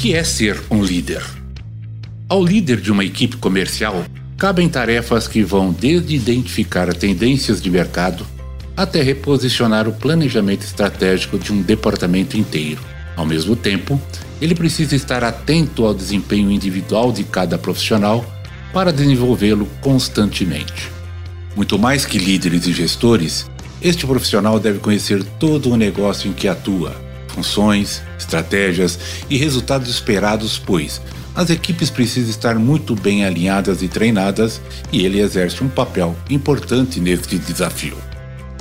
Que é ser um líder? Ao líder de uma equipe comercial, cabem tarefas que vão desde identificar tendências de mercado até reposicionar o planejamento estratégico de um departamento inteiro. Ao mesmo tempo, ele precisa estar atento ao desempenho individual de cada profissional para desenvolvê-lo constantemente. Muito mais que líderes e gestores, este profissional deve conhecer todo o negócio em que atua funções, estratégias e resultados esperados, pois as equipes precisam estar muito bem alinhadas e treinadas e ele exerce um papel importante neste desafio.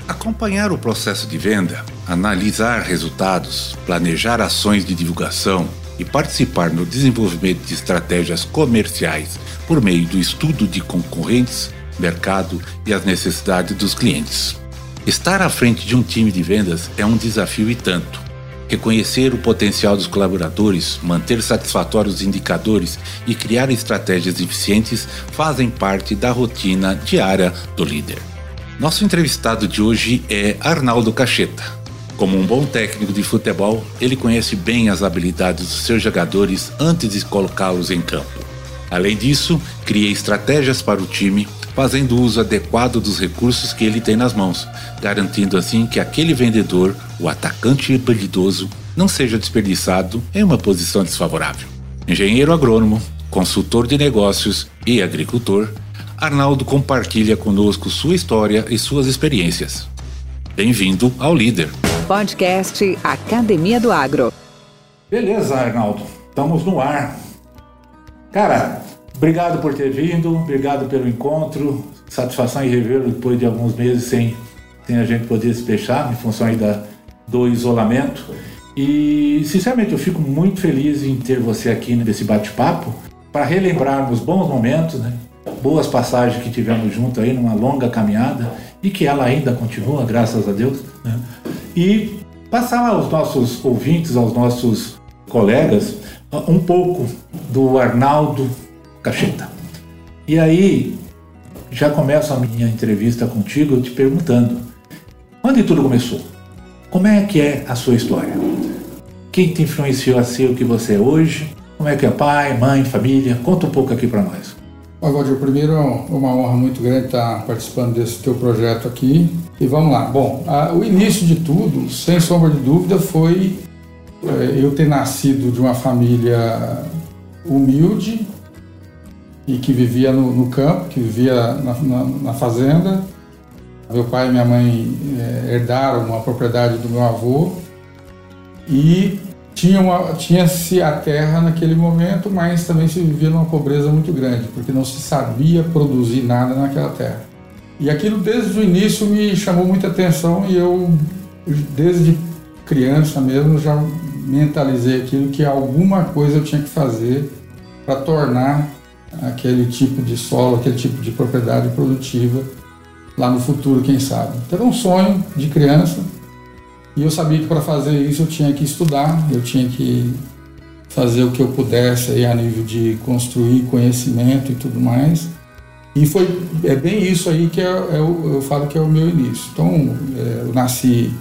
Acompanhar o processo de venda, analisar resultados, planejar ações de divulgação e participar no desenvolvimento de estratégias comerciais por meio do estudo de concorrentes, mercado e as necessidades dos clientes. Estar à frente de um time de vendas é um desafio e tanto, Reconhecer o potencial dos colaboradores, manter satisfatórios indicadores e criar estratégias eficientes fazem parte da rotina diária do líder. Nosso entrevistado de hoje é Arnaldo Cacheta. Como um bom técnico de futebol, ele conhece bem as habilidades dos seus jogadores antes de colocá-los em campo. Além disso, cria estratégias para o time fazendo uso adequado dos recursos que ele tem nas mãos, garantindo assim que aquele vendedor, o atacante habilidoso, não seja desperdiçado em uma posição desfavorável. Engenheiro agrônomo, consultor de negócios e agricultor, Arnaldo compartilha conosco sua história e suas experiências. Bem-vindo ao Líder. Podcast Academia do Agro. Beleza, Arnaldo. Estamos no ar. Cara, Obrigado por ter vindo, obrigado pelo encontro. Satisfação em revê-lo depois de alguns meses sem, sem a gente poder se fechar, em função aí da, do isolamento. E, sinceramente, eu fico muito feliz em ter você aqui nesse bate-papo para relembrarmos bons momentos, né? boas passagens que tivemos junto aí numa longa caminhada e que ela ainda continua, graças a Deus. Né? E passar aos nossos ouvintes, aos nossos colegas, um pouco do Arnaldo Cacheta. E aí, já começo a minha entrevista contigo te perguntando: onde tudo começou? Como é que é a sua história? Quem te influenciou a ser o que você é hoje? Como é que é pai, mãe, família? Conta um pouco aqui para nós. Valdir, primeiro é uma honra muito grande estar participando desse teu projeto aqui. E vamos lá. Bom, a, o início de tudo, sem sombra de dúvida, foi é, eu ter nascido de uma família humilde, e que vivia no, no campo, que vivia na, na, na, fazenda. Meu pai e minha mãe é, herdaram uma propriedade do meu avô e tinha-se tinha a terra naquele momento, mas também se vivia numa pobreza muito grande, porque não se sabia produzir nada naquela terra. E aquilo desde o início me chamou muita atenção e eu, desde criança mesmo, já mentalizei aquilo que alguma coisa eu tinha que fazer para tornar aquele tipo de solo, aquele tipo de propriedade produtiva lá no futuro, quem sabe. Então, era um sonho de criança e eu sabia que para fazer isso eu tinha que estudar, eu tinha que fazer o que eu pudesse aí a nível de construir conhecimento e tudo mais. E foi é bem isso aí que é, é, eu, falo que é o meu início. Então, é, eu nasci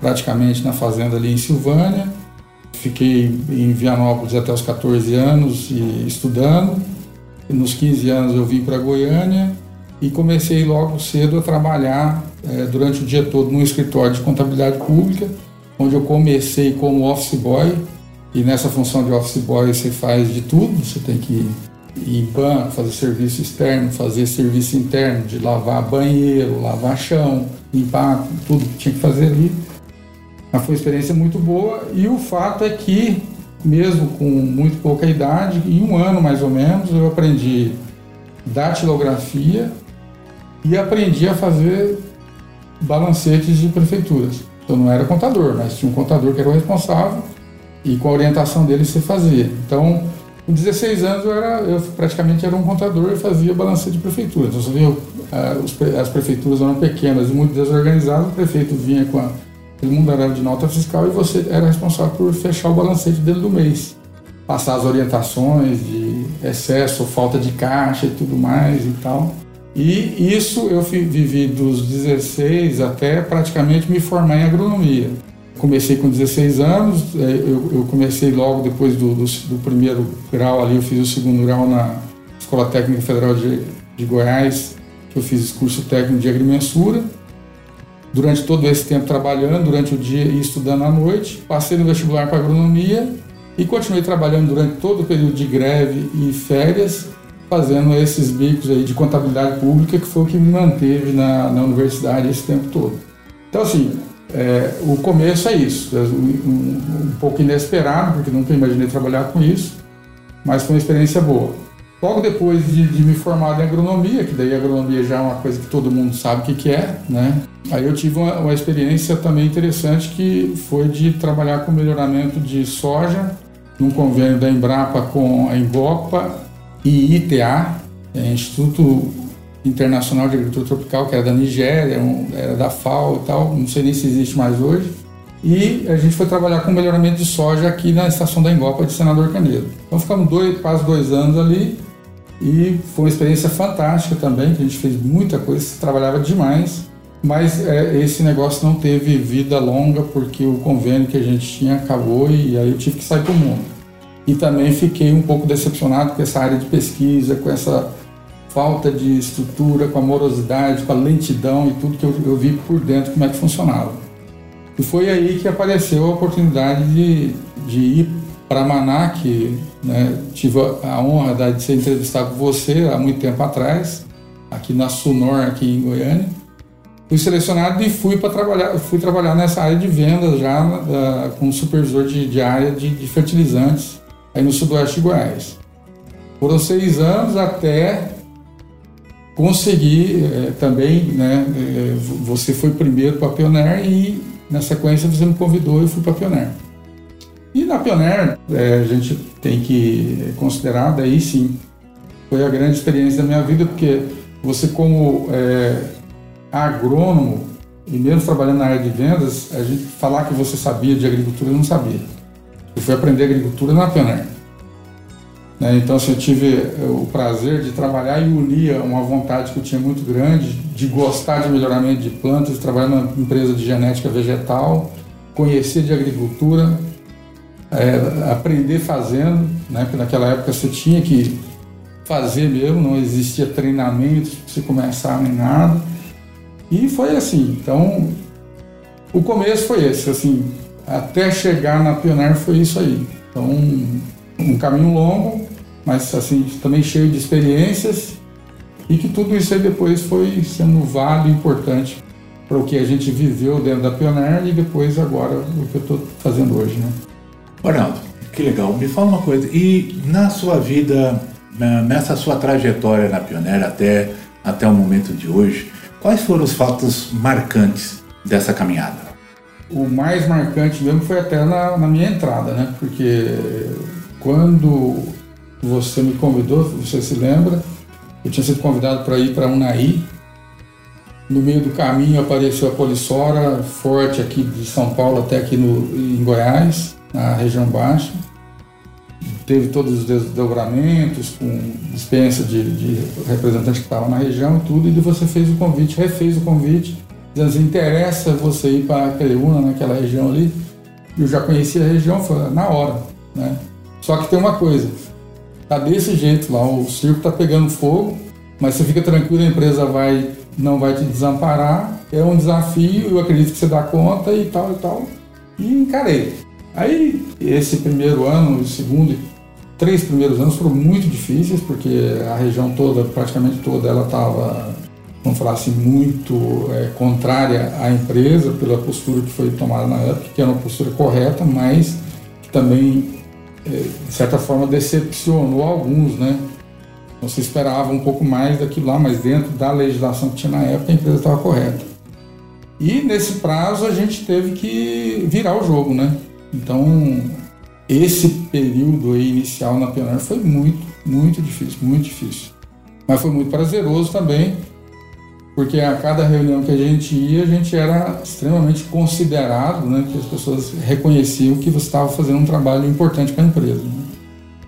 praticamente na fazenda ali em Silvânia, fiquei em Vianópolis até os 14 anos e estudando nos 15 anos eu vim para Goiânia e comecei logo cedo a trabalhar é, durante o dia todo num escritório de contabilidade pública, onde eu comecei como office boy. E nessa função de office boy você faz de tudo, você tem que ir em banco, fazer serviço externo, fazer serviço interno, de lavar banheiro, lavar chão, limpar tudo que tinha que fazer ali. Mas foi uma experiência muito boa e o fato é que mesmo com muito pouca idade, em um ano mais ou menos, eu aprendi datilografia e aprendi a fazer balancetes de prefeituras. Eu não era contador, mas tinha um contador que era o responsável e com a orientação dele você fazia. Então, Com 16 anos eu, era, eu praticamente era um contador e fazia balança de prefeitura. Então, você viu, as prefeituras eram pequenas e muito desorganizadas, o prefeito vinha com a, todo mundo era de nota fiscal e você era responsável por fechar o balancete dentro do mês. Passar as orientações de excesso, falta de caixa e tudo mais e tal. E isso eu vivi dos 16 até praticamente me formar em agronomia. Comecei com 16 anos, é, eu, comecei logo depois do, do, do, primeiro grau ali, eu fiz o segundo grau na Escola Técnica Federal de, de Goiás, que eu fiz curso técnico de agrimensura. Durante todo esse tempo trabalhando, durante o dia e estudando à noite, passei no vestibular para agronomia e continuei trabalhando durante todo o período de greve e férias fazendo esses bicos aí de contabilidade pública, que foi o que me manteve na, na universidade esse tempo todo. Então, assim, é, o começo é isso, é um, um, pouco inesperado, porque nunca imaginei trabalhar com isso, mas foi uma experiência boa. Logo depois de, de me formar em agronomia, que daí a agronomia já é uma coisa que todo mundo sabe o que, que é, né? Aí eu tive uma, uma experiência também interessante que foi de trabalhar com melhoramento de soja, num convênio da Embrapa com a Embopa e ITA, é, Instituto Internacional de Agricultura Tropical, que era da Nigéria, era da FAO e tal, não sei nem se existe mais hoje. E a gente foi trabalhar com melhoramento de soja aqui na estação da Engopa de Senador Canedo. Então ficamos dois, quase dois anos ali e foi uma experiência fantástica também, que a gente fez muita coisa, trabalhava demais, mas é, esse negócio não teve vida longa porque o convênio que a gente tinha acabou e aí eu tive que sair para o mundo e também fiquei um pouco decepcionado com essa área de pesquisa, com essa falta de estrutura, com a morosidade, com a lentidão e tudo que eu, eu vi por dentro como é que funcionava. E foi aí que apareceu a oportunidade de, de ir para Manac, né, tive a honra de ser entrevistado por você há muito tempo atrás, aqui na Sunor, aqui em Goiânia. Fui selecionado e fui para trabalhar, fui trabalhar nessa área de vendas já uh, como supervisor de, de área de, de fertilizantes aí no sudoeste de Goiás. Foram seis anos até conseguir é, também, né? É, você foi primeiro para a Pioneer e na sequência você me convidou e fui para a Pioneer. E na Pioneer é, a gente tem que considerar, daí sim, foi a grande experiência da minha vida, porque você como agrônomo e mesmo trabalhando na área de vendas, a gente falar que você sabia de agricultura, eu não sabia. Eu fui aprender agricultura na Pioneer. Né? Então, assim, eu tive eh, o prazer de trabalhar e unir uma vontade que eu tinha muito grande de gostar de melhoramento de plantas, trabalhar numa empresa de genética vegetal, conhecer de agricultura, é, aprender fazendo, né? porque naquela época você tinha que fazer mesmo, não existia treinamento para você começar nem nada. E foi assim. Então, o começo foi esse, assim, até chegar na Pioneer foi isso aí. Então, um, um caminho longo, mas assim também cheio de experiências e que tudo isso aí depois foi sendo válido e importante para o que a gente viveu dentro da Pioneer e depois agora o que eu estou fazendo hoje, né? Ronaldo, que legal. Me fala uma coisa. E na sua vida, nessa sua trajetória na Pioneer até até o momento de hoje, quais foram os fatos marcantes dessa caminhada? O mais marcante mesmo foi até na, na minha entrada, né? Porque quando você me convidou, você se lembra, eu tinha sido convidado para ir para Unai. No meio do caminho apareceu a Polissora, forte aqui de São Paulo até aqui no, em Goiás, na região baixa. Teve todos os desdobramentos, com dispensa de, de representantes que estavam na região e tudo, e você fez o convite, refez o convite dizendo assim, interessa você ir para Aqueleúna, naquela região ali. Eu já conhecia a região, foi na hora, né? Só que tem uma coisa, tá desse jeito lá, o circo tá pegando fogo, mas você fica tranquilo, a empresa vai, não vai te desamparar, é um desafio, eu acredito que você dá conta e tal e tal. E encarei. Aí, esse primeiro ano, o segundo, três primeiros anos foram muito difíceis, porque a região toda, praticamente toda, ela estava vamos falar assim, muito é, contrária à empresa pela postura que foi tomada na época, que era uma postura correta, mas que também, é, de certa forma, decepcionou alguns, né? Você esperava um pouco mais daquilo lá, mas dentro da legislação que tinha na época, a empresa estava correta. E nesse prazo a gente teve que virar o jogo, né? Então, esse período inicial na Pioneer foi muito, muito difícil, muito difícil. Mas foi muito prazeroso também, porque a cada reunião que a gente ia, a gente era extremamente considerado, né, que as pessoas reconheciam que você estava fazendo um trabalho importante para a empresa. Né?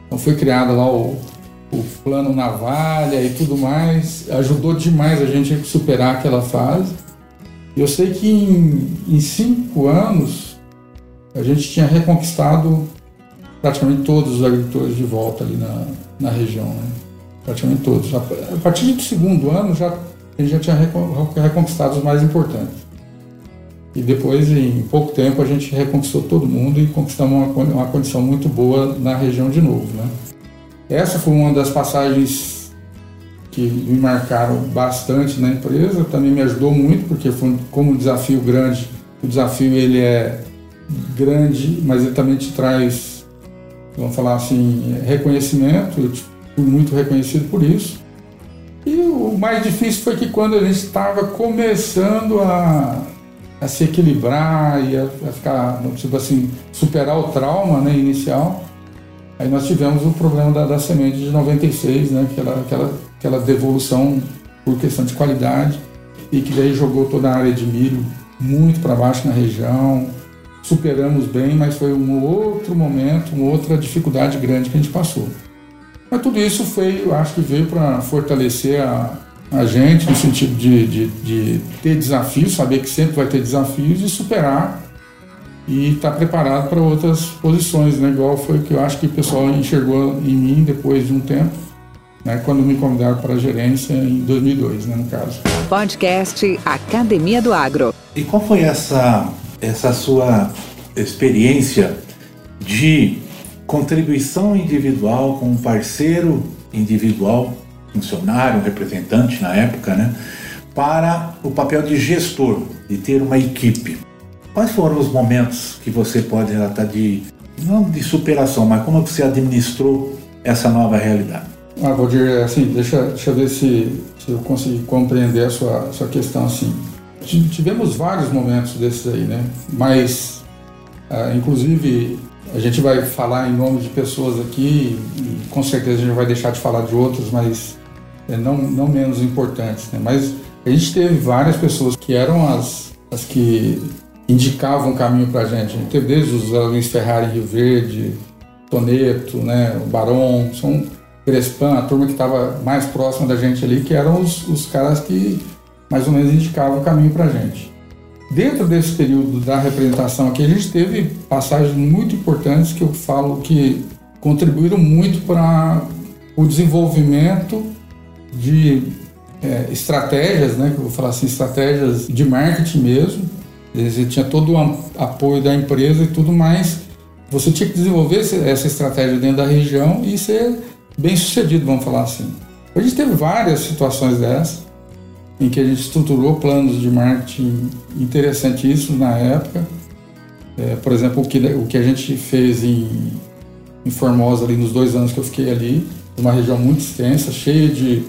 Então foi criado lá o, o plano navalha e tudo mais, ajudou demais a gente a superar aquela fase. Eu sei que em, em cinco anos a gente tinha reconquistado praticamente todos os agricultores de volta ali na, na região, né? praticamente todos. A, partir do segundo ano já gente já tinha reconquistado os mais importantes. E depois, em pouco tempo, a gente reconquistou todo mundo e conquistamos uma, uma condição muito boa na região de novo. Né? Essa foi uma das passagens que me marcaram bastante na empresa, também me ajudou muito, porque foi como um desafio grande, o desafio ele é grande, mas ele também te traz, vamos falar assim, reconhecimento, eu fui muito reconhecido por isso. O mais difícil foi que quando a gente estava começando a, a, se equilibrar e a, a, ficar, tipo assim, superar o trauma né, inicial, aí nós tivemos o problema da, da semente de 96, né, aquela, aquela, aquela devolução por questão de qualidade, e que daí jogou toda a área de milho muito para baixo na região. Superamos bem, mas foi um outro momento, uma outra dificuldade grande que a gente passou. Mas tudo isso foi, eu acho que veio para fortalecer a, a gente no sentido de, de, de, ter desafios, saber que sempre vai ter desafios e superar e estar tá preparado para outras posições, né? Igual foi o que eu acho que o pessoal enxergou em mim depois de um tempo, né? Quando me convidaram para a gerência em 2002, né? No caso. Podcast Academia do Agro. E qual foi essa essa sua experiência de contribuição individual com um parceiro individual, funcionário, representante na época, né, para o papel de gestor, de ter uma equipe. Quais foram os momentos que você pode relatar de, não de superação, mas como você administrou essa nova realidade? Ah, Valdir, assim, deixa, deixa eu ver se, se eu consegui compreender a sua, sua questão assim. Tivemos vários momentos desses aí, né? Mas, ah, inclusive, a gente vai falar em nome de pessoas aqui, e com certeza a gente vai deixar de falar de outras, mas é, não, não menos importantes. Né? Mas a gente teve várias pessoas que eram as, as que indicavam o caminho para a gente. A gente teve desde os Luiz Ferrari Rio Verde, Toneto, né, o Baron, são Crespan, a turma que estava mais próxima da gente ali, que eram os, os caras que mais ou menos indicavam o caminho para a gente. Dentro desse período da representação aqui, a gente teve passagens muito importantes que eu falo que contribuíram muito para o desenvolvimento de é, estratégias, né, que eu vou falar assim, estratégias de marketing mesmo. Você tinha todo o apoio da empresa e tudo mais. Você tinha que desenvolver essa estratégia dentro da região e ser bem sucedido, vamos falar assim. A gente teve várias situações dessas em que a gente estruturou planos de marketing interessantíssimos na época. É, por exemplo, o que, o que a gente fez em, em Formosa ali nos dois anos que eu fiquei ali, uma região muito extensa, cheia de,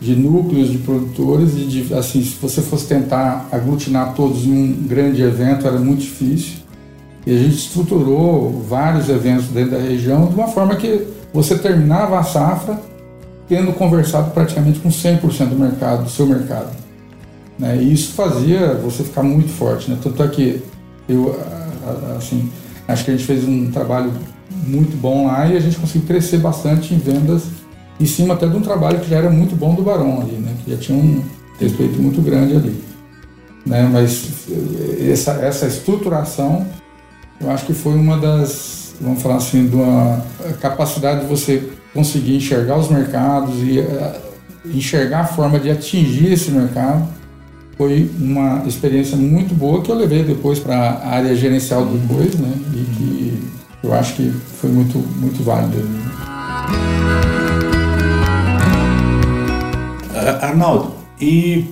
de núcleos de produtores e de, assim, se você fosse tentar aglutinar todos em um grande evento era muito difícil. E a gente estruturou vários eventos dentro da região de uma forma que você terminava a safra tendo conversado praticamente com 100% do mercado, do seu mercado. Né? E isso fazia você ficar muito forte. Né? Tanto é que eu, assim, acho que a gente fez um trabalho muito bom lá e a gente conseguiu crescer bastante em vendas em cima até de um trabalho que já era muito bom do Barão ali, né? que já tinha um respeito muito grande ali. Né? Mas essa, essa estruturação, eu acho que foi uma das, vamos falar assim, de uma capacidade de você conseguir enxergar os mercados e uh, enxergar a forma de atingir esse mercado foi uma experiência muito boa que eu levei depois para a área gerencial depois, né? E que eu acho que foi muito muito válido. Arnaldo, e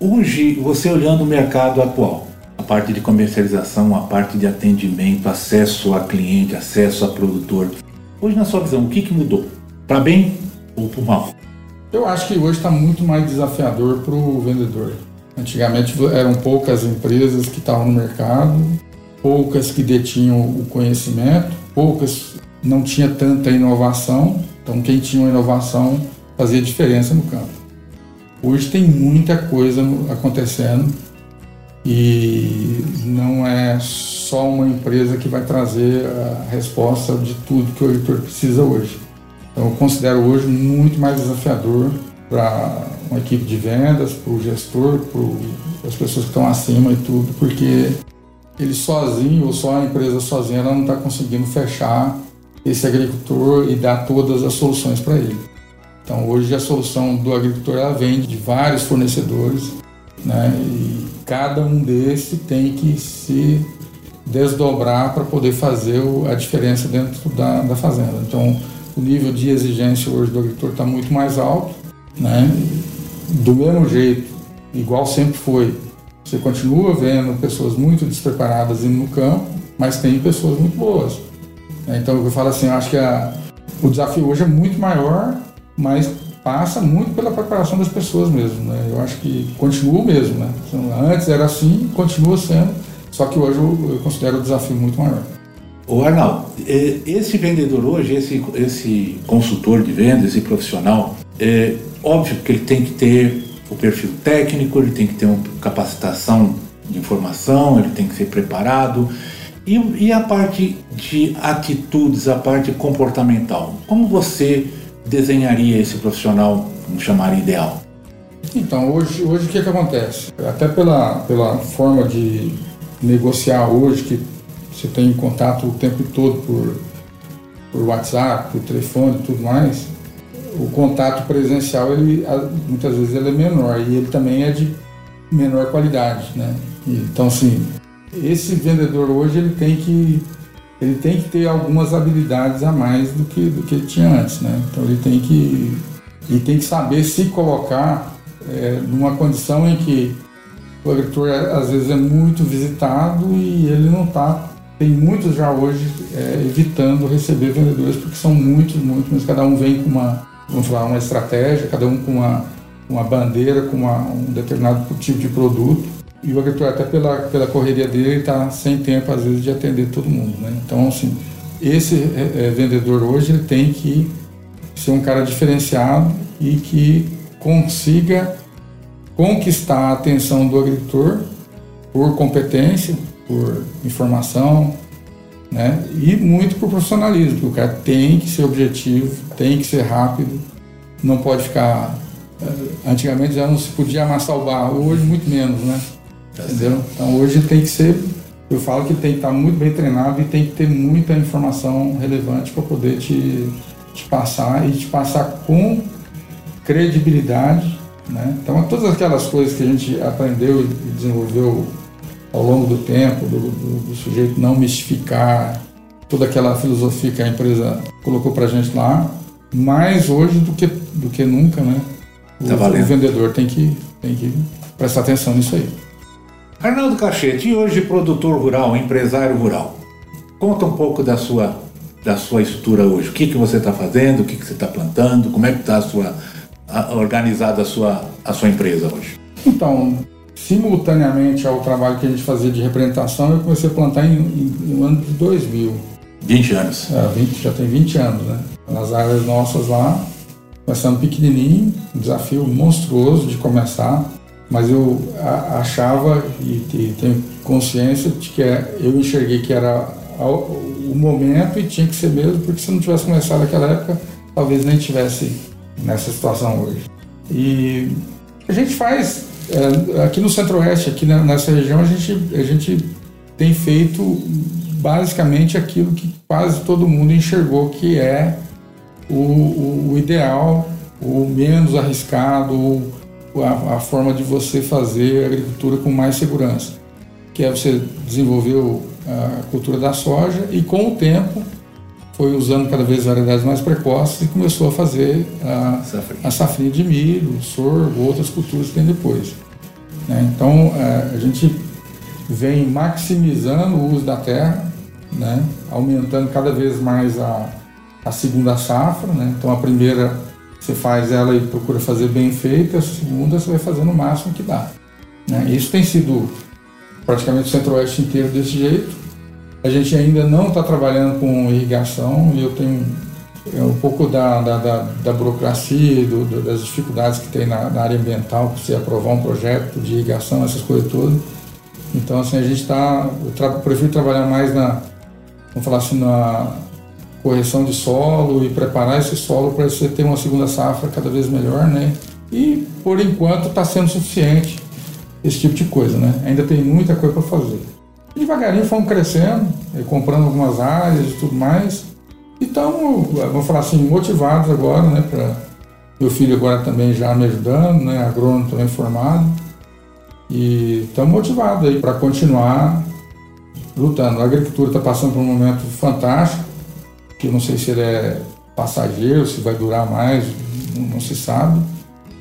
hoje você olhando o mercado atual, a parte de comercialização, a parte de atendimento, acesso a cliente, acesso a produtor, Hoje, na sua visão, o que, que mudou? Para bem ou para mal? Eu acho que hoje está muito mais desafiador para o vendedor. Antigamente eram poucas empresas que estavam no mercado, poucas que detinham o conhecimento, poucas não tinha tanta inovação, então quem tinha uma inovação fazia diferença no campo. Hoje tem muita coisa acontecendo e não é só uma empresa que vai trazer a resposta de tudo que o editor precisa hoje. Então, eu considero hoje muito mais desafiador para uma equipe de vendas, para o gestor, para as pessoas que estão acima e tudo, porque ele sozinho ou só a empresa sozinha ela não está conseguindo fechar esse agricultor e dar todas as soluções para ele. Então hoje a solução do agricultor ela vem de vários fornecedores, né? E cada um desses tem que se desdobrar para poder fazer a diferença dentro da, da fazenda. Então o nível de exigência hoje do agricultor está muito mais alto, né? Do mesmo jeito, igual sempre foi, você continua vendo pessoas muito despreparadas indo no campo, mas tem pessoas muito boas. Então eu falo assim, eu acho que a, o desafio hoje é muito maior, mas passa muito pela preparação das pessoas mesmo. Né? Eu acho que continua o mesmo. Né? Antes era assim, continua sendo, só que hoje eu, eu considero o desafio muito maior. O Arnaldo, é, esse vendedor hoje, esse, esse consultor de vendas, esse profissional, é óbvio que ele tem que ter o perfil técnico, ele tem que ter uma capacitação de informação, ele tem que ser preparado. E, e a parte de atitudes, a parte comportamental? Como você desenharia esse profissional, vamos chamar ideal? Então, hoje, hoje o que, é que acontece? Até pela, pela forma de negociar hoje, que você tem contato o tempo todo por, por WhatsApp, por telefone e tudo mais, o contato presencial, ele, muitas vezes ele é menor e ele também é de menor qualidade, né? Então, assim, esse vendedor hoje ele tem que ele tem que ter algumas habilidades a mais do que do que ele tinha antes, né? Então ele tem que ele tem que saber se colocar é, numa condição em que o agricultor às vezes é muito visitado e ele não está tem muitos já hoje é, evitando receber vendedores porque são muitos, muitos, mas cada um vem com uma vamos falar, uma estratégia, cada um com uma, uma bandeira, com uma, um determinado tipo de produto. E o agricultor, até pela, pela correria dele, está sem tempo, às vezes, de atender todo mundo. Né? Então, assim, esse é, é, vendedor hoje ele tem que ser um cara diferenciado e que consiga conquistar a atenção do agricultor por competência, por informação, né? E muito por profissionalismo, porque o cara tem que ser objetivo, tem que ser rápido, não pode ficar. Eh, antigamente já não se podia amassar o barro, hoje muito menos, né? Entendeu? Então hoje tem que ser, eu falo que tem que estar muito bem treinado e tem que ter muita informação relevante para poder te, te passar e te passar com credibilidade, né? Então todas aquelas coisas que a gente aprendeu e desenvolveu ao longo do tempo, do, do, do sujeito não mistificar toda aquela filosofia que a empresa colocou para a gente lá, mais hoje do que, do que nunca, né? O, tá o vendedor tem que, tem que prestar atenção nisso aí. Arnaldo Cachete, e hoje produtor rural, empresário rural, conta um pouco da sua, da sua estrutura hoje. O que, que você está fazendo, o que, que você está plantando, como é que está a sua, a, organizada a sua, a sua empresa hoje? Então, simultaneamente ao trabalho que a gente fazia de representação, eu comecei a plantar em, em, no ano de 2000. 20 anos. É, 20, já tem 20 anos, né? Nas áreas nossas lá, começando pequenininho, um desafio monstruoso de começar, mas eu achava e, e tenho consciência de que é, eu enxerguei que era o momento e tinha que ser mesmo, porque se não tivesse começado naquela época, talvez nem tivesse nessa situação hoje. E a gente faz é, aqui no Centro-Oeste, aqui nessa região, a gente, a gente tem feito basicamente aquilo que quase todo mundo enxergou que é o, o, o ideal, o menos arriscado, o, a, a, forma de você fazer agricultura com mais segurança, que é você desenvolver a cultura da soja e com o tempo foi usando cada vez variedades mais precoces e começou a fazer a, a safrinha de milho, sorgo, outras culturas que tem depois. Né? Então, é, a gente vem maximizando o uso da terra, né? aumentando cada vez mais a, a segunda safra. Né? Então, a primeira você faz ela e procura fazer bem feita, a segunda você vai fazendo o máximo que dá. Né? Isso tem sido praticamente o centro-oeste inteiro desse jeito A gente ainda não está trabalhando com irrigação e eu tenho é, um pouco da, da, da, da burocracia, do, do, das dificuldades que tem na, na área ambiental para você aprovar um projeto de irrigação, essas coisas todas. Então, assim, a gente está. Eu tra prefiro trabalhar mais na, vamos falar assim, na correção de solo e preparar esse solo para você ter uma segunda safra cada vez melhor, né? E por enquanto está sendo suficiente esse tipo de coisa, né? Ainda tem muita coisa para fazer. Devagarinho fomos crescendo, eh, comprando algumas áreas e tudo mais. E estamos, vamos falar assim, motivados agora, né? Pra meu filho agora também já me ajudando, né? Agrônomo também formado. E estamos motivados aí para continuar lutando. A agricultura está passando por um momento fantástico, que eu não sei se ele é passageiro, se vai durar mais, não, não se sabe,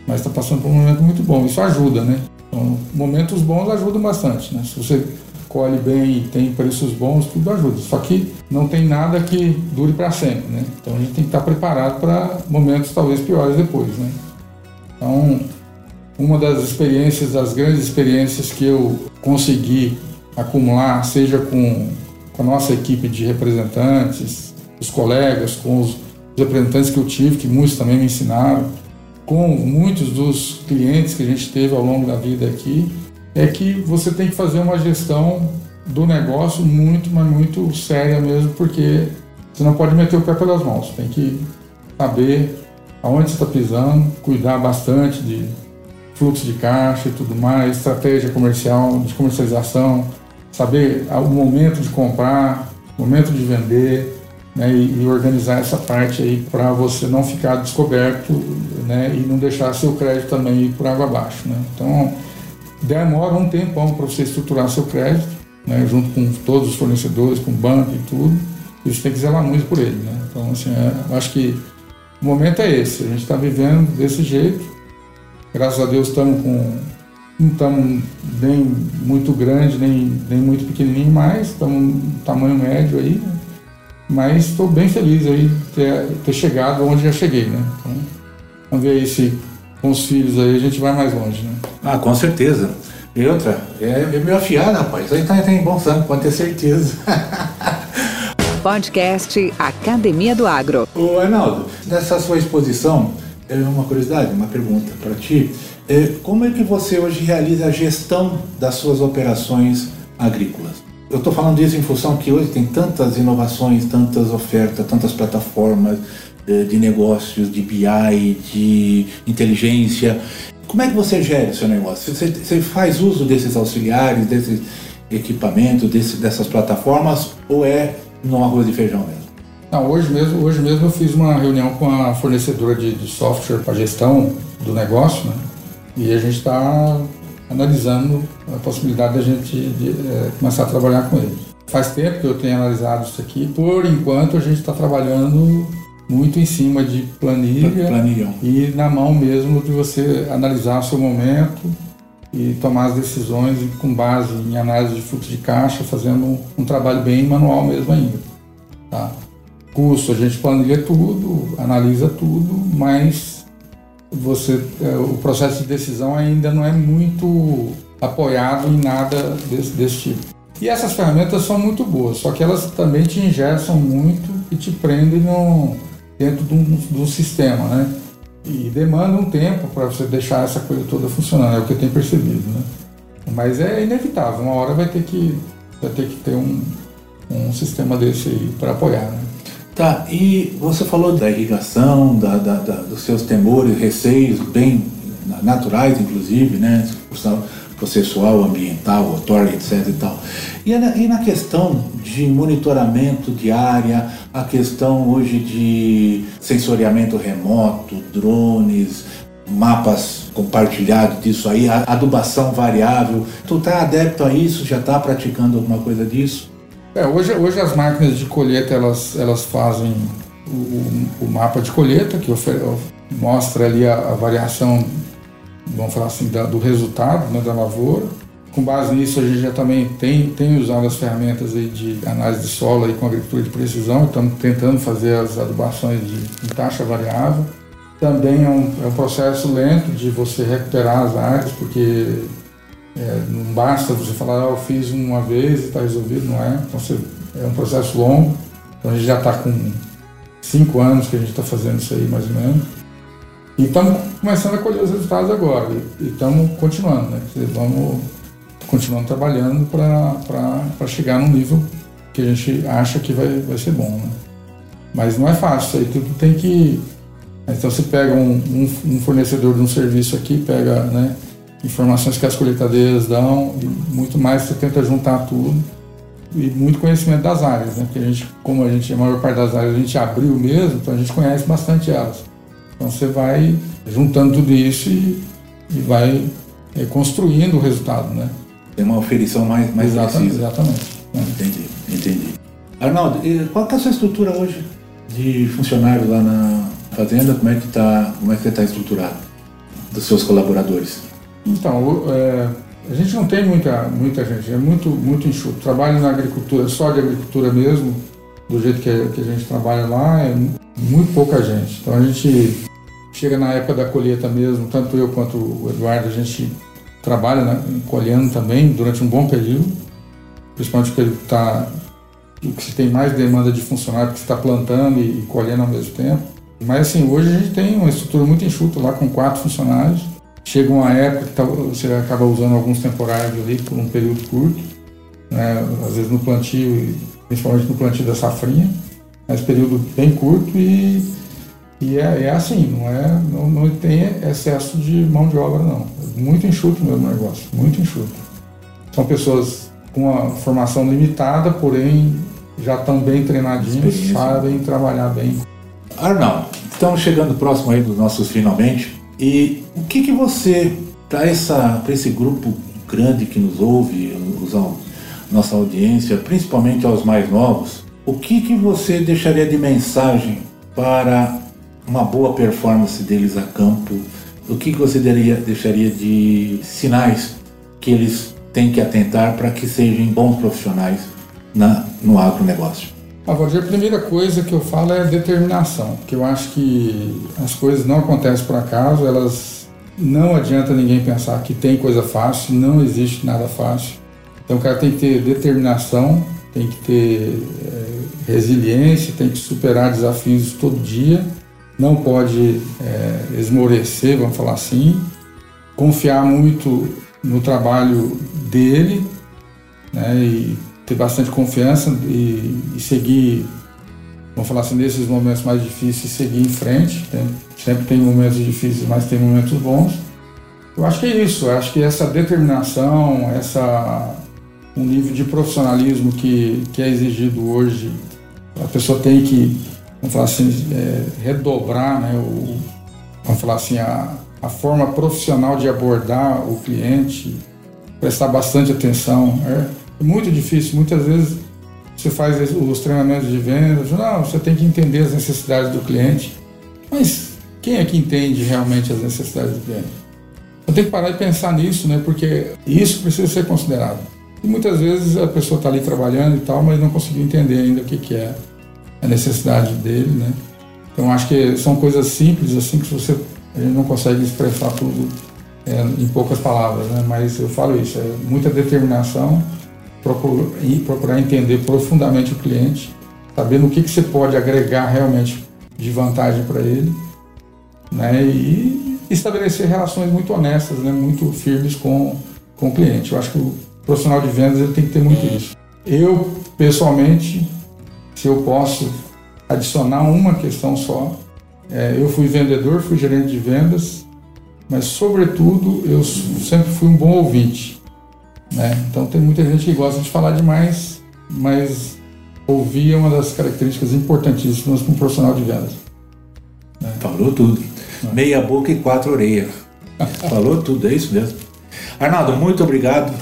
mas está passando por um momento muito bom. Isso ajuda, né? Então, momentos bons ajudam bastante, né? Se você colhe bem tem preços bons, tudo ajuda. Só que não tem nada que dure para sempre, né? Então a gente tem que estar preparado para momentos talvez piores depois, né? Então, uma das experiências, das grandes experiências que eu consegui acumular, seja com, com a nossa equipe de representantes, os colegas, com os representantes que eu tive, que muitos também me ensinaram, com muitos dos clientes que a gente teve ao longo da vida aqui, é que você tem que fazer uma gestão do negócio muito, mas muito séria mesmo, porque você não pode meter o pé pelas mãos. Tem que saber aonde está pisando, cuidar bastante de fluxo de caixa e tudo mais, estratégia comercial, de comercialização, saber o momento de comprar, momento de vender, né, e, organizar essa parte aí para você não ficar descoberto né, e não deixar seu crédito também ir por água abaixo. Né. Então, demora um tempão para você estruturar seu crédito, né, junto com todos os fornecedores, com o banco e tudo, e você tem que zelar muito por ele. Né. Então, assim, é, acho que o momento é esse, a gente está vivendo desse jeito, graças a Deus estamos com não estamos nem muito grande, nem, nem muito pequenininho, mas estamos um tamanho médio aí, né? Mas estou bem feliz aí ter, ter, chegado onde já cheguei, né? Então, vamos ver aí se com os filhos aí a gente vai mais longe, né? Ah, com certeza. E outra, é, é meu afiado, rapaz. Aí tá, tem bom sangue, pode ter certeza. Podcast Academia do Agro. Ô, Arnaldo, nessa sua exposição, é uma curiosidade, uma pergunta para ti. É, como é que você hoje realiza a gestão das suas operações agrícolas? Eu estou falando disso em função que hoje tem tantas inovações, tantas ofertas, tantas plataformas de negócios, de BI, de inteligência. Como é que você gera o seu negócio? Você, você faz uso desses auxiliares, desses equipamentos, desse, dessas plataformas ou é no arroz de feijão mesmo? Não, hoje mesmo, hoje mesmo eu fiz uma reunião com a fornecedora de, de software para gestão do negócio, né? E a gente está analisando a possibilidade da gente de, é, começar a trabalhar com eles. Faz tempo que eu tenho analisado isso aqui. Por enquanto, a gente está trabalhando muito em cima de planilha Planilhão. e na mão mesmo de você analisar o seu momento e tomar as decisões com base em análise de fluxo de caixa, fazendo um trabalho bem manual mesmo ainda. Tá? Custo, a gente planilha tudo, analisa tudo, mas você é, o processo de decisão ainda não é muito apoiado em nada desse, desse tipo. E essas ferramentas são muito boas, só que elas também te ingessam muito e te prendem no, dentro de um, de um sistema, né? E demanda um tempo para você deixar essa coisa toda funcionando, é o que eu tenho percebido, né? Mas é inevitável, uma hora vai ter que, vai ter, que ter um, um sistema desse aí para apoiar, né? Tá, e você falou da irrigação, da, da, da, dos seus temores, receios, bem naturais, inclusive, né? Processual, ambiental, outorga, etc. E, tal. E, na, e na questão de monitoramento de área, a questão hoje de sensoriamento remoto, drones, mapas compartilhados disso aí, adubação variável. Tu tá adepto a isso? Já está praticando alguma coisa disso? É, hoje, hoje as máquinas de colheita elas, elas fazem o, o mapa de colheita, que mostra ali a, a, variação, vamos falar assim, da, do resultado né, da lavoura. Com base nisso, a gente já também tem, tem usado as ferramentas aí de análise de solo aí com agricultura de precisão, estamos tentando fazer as adubações de, de taxa variável. Também é um, é um processo lento de você recuperar as áreas, porque é, não basta você falar, ah, eu fiz uma vez e está resolvido, não é? Então você é um processo longo, então a gente já está com cinco anos que a gente está fazendo isso aí, mais ou menos. E estamos começando a colher os resultados agora. E estamos continuando, né? Vamos continuando trabalhando para chegar num nível que a gente acha que vai, vai ser bom, né? Mas não é fácil, aí tudo tem que. Então você pega um, um, um fornecedor de um serviço aqui, pega né, informações que as colheitadeiras dão, e muito mais você tenta juntar tudo e muito conhecimento das áreas, né? Porque a gente, como a gente, a maior parte das áreas a gente abriu mesmo, então a gente conhece bastante elas. Então você vai juntando tudo isso e, e vai é, construindo o resultado, né? Tem uma oferição mais, mais exatamente, precisa. Exatamente. Entendi, entendi. Arnaldo, qual é a sua estrutura hoje de funcionários lá na fazenda? Como é que está, como é que está estruturado dos seus colaboradores? Então, é, a gente não tem muita, muita gente, é muito, muito enxuto. Trabalho na agricultura, só de agricultura mesmo, do jeito que, que a gente trabalha lá, é muito pouca gente. Então a gente chega na época da colheita mesmo, tanto eu quanto o Eduardo, a gente trabalha né, colhendo também durante um bom período, principalmente o período que está que se tem mais demanda de funcionário, porque está plantando e, e colhendo ao mesmo tempo. Mas assim, hoje a gente tem uma estrutura muito enxuta lá com quatro funcionários. Chega uma época que tá, você acaba usando alguns temporários ali por um período curto, né? às vezes no plantio, principalmente no plantio da safrinha, mas período bem curto e, e é, é, assim, não, é, não, não tem excesso de mão de obra não. É muito enxuto mesmo o negócio, muito enxuto. São pessoas com uma formação limitada, porém já estão bem treinadinhos, sabem trabalhar bem. Arnaldo, estamos chegando próximo aí dos nossos finalmente. E o que, que você, para esse grupo grande que nos ouve, a nossa audiência, principalmente aos mais novos, o que, que você deixaria de mensagem para uma boa performance deles a campo? O que, você daria, deixaria de sinais que eles têm que atentar para que sejam bons profissionais na, no agronegócio? Ah, Valdir, a primeira coisa que eu falo é determinação, que eu acho que as coisas não acontecem por acaso, elas não adianta ninguém pensar que tem coisa fácil, não existe nada fácil. Então o cara tem que ter determinação, tem que ter é, resiliência, tem que superar desafios todo dia, não pode é, esmorecer, vamos falar assim, confiar muito no trabalho dele né, e ter bastante confiança e, e, seguir, vamos falar assim, nesses momentos mais difíceis, seguir em frente. Tem, sempre tem momentos difíceis, mas tem momentos bons. Eu acho que é isso, eu acho que essa determinação, essa um nível de profissionalismo que, que é exigido hoje, a pessoa tem que, vamos falar assim, é, redobrar, né, o, vamos falar assim, a, a forma profissional de abordar o cliente, prestar bastante atenção. É, é muito difícil, muitas vezes você faz os treinamentos de vendas, não, você tem que entender as necessidades do cliente. Mas quem é que entende realmente as necessidades do cliente? Eu tenho que parar e pensar nisso, né? Porque isso precisa ser considerado. E muitas vezes a pessoa está ali trabalhando e tal, mas não conseguiu entender ainda o que, que é a necessidade dele, né? Então acho que são coisas simples assim que você a gente não consegue expressar tudo é, em poucas palavras, né? Mas eu falo isso, é muita determinação procurar, procurar entender profundamente o cliente, sabendo o que, que você pode agregar realmente de vantagem para ele, né? E estabelecer relações muito honestas, né? Muito firmes com, com o cliente. Eu acho que o profissional de vendas ele tem que ter muito isso. Eu, pessoalmente, se eu posso adicionar uma questão só, é, eu fui vendedor, fui gerente de vendas, mas, sobretudo, eu sempre fui um bom ouvinte. Né? Então tem muita gente que gosta de falar demais, mas ouvir é uma das características importantíssimas para um profissional de vendas. Né? Falou tudo. É. Meia boca e quatro orelhas. Falou tudo, é isso mesmo. Arnaldo, muito obrigado.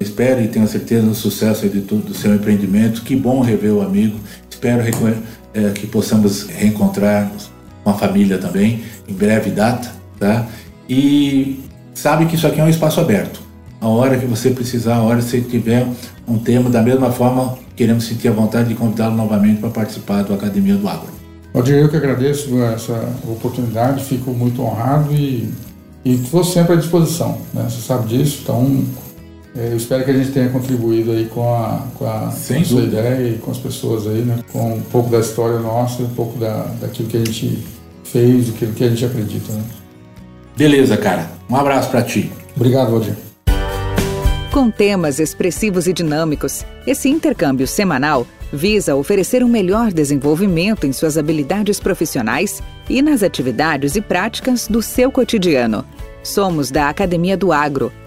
Espero e tenho certeza do sucesso de tudo, do seu empreendimento. Que bom rever o amigo. Espero é, que possamos reencontrar uma família também em breve data, tá? E sabe que isso aqui é um espaço aberto a hora que você precisar, a hora que você tiver um tema, da mesma forma, queremos sentir a vontade de convidá-lo novamente para participar do Academia do Agro. Valdir, eu que agradeço essa oportunidade, fico muito honrado e estou sempre à disposição, né? você sabe disso, então eu espero que a gente tenha contribuído aí com a, com a, com a sua ideia e com as pessoas aí, né? Com um pouco da história nossa, um pouco da, daquilo que a gente fez, daquilo que a gente acredita, né? Beleza, cara. Um abraço para ti. Obrigado, Valdir. Com temas expressivos e dinâmicos, esse intercâmbio semanal visa oferecer um melhor desenvolvimento em suas habilidades profissionais e nas atividades e práticas do seu cotidiano. Somos da Academia do Agro,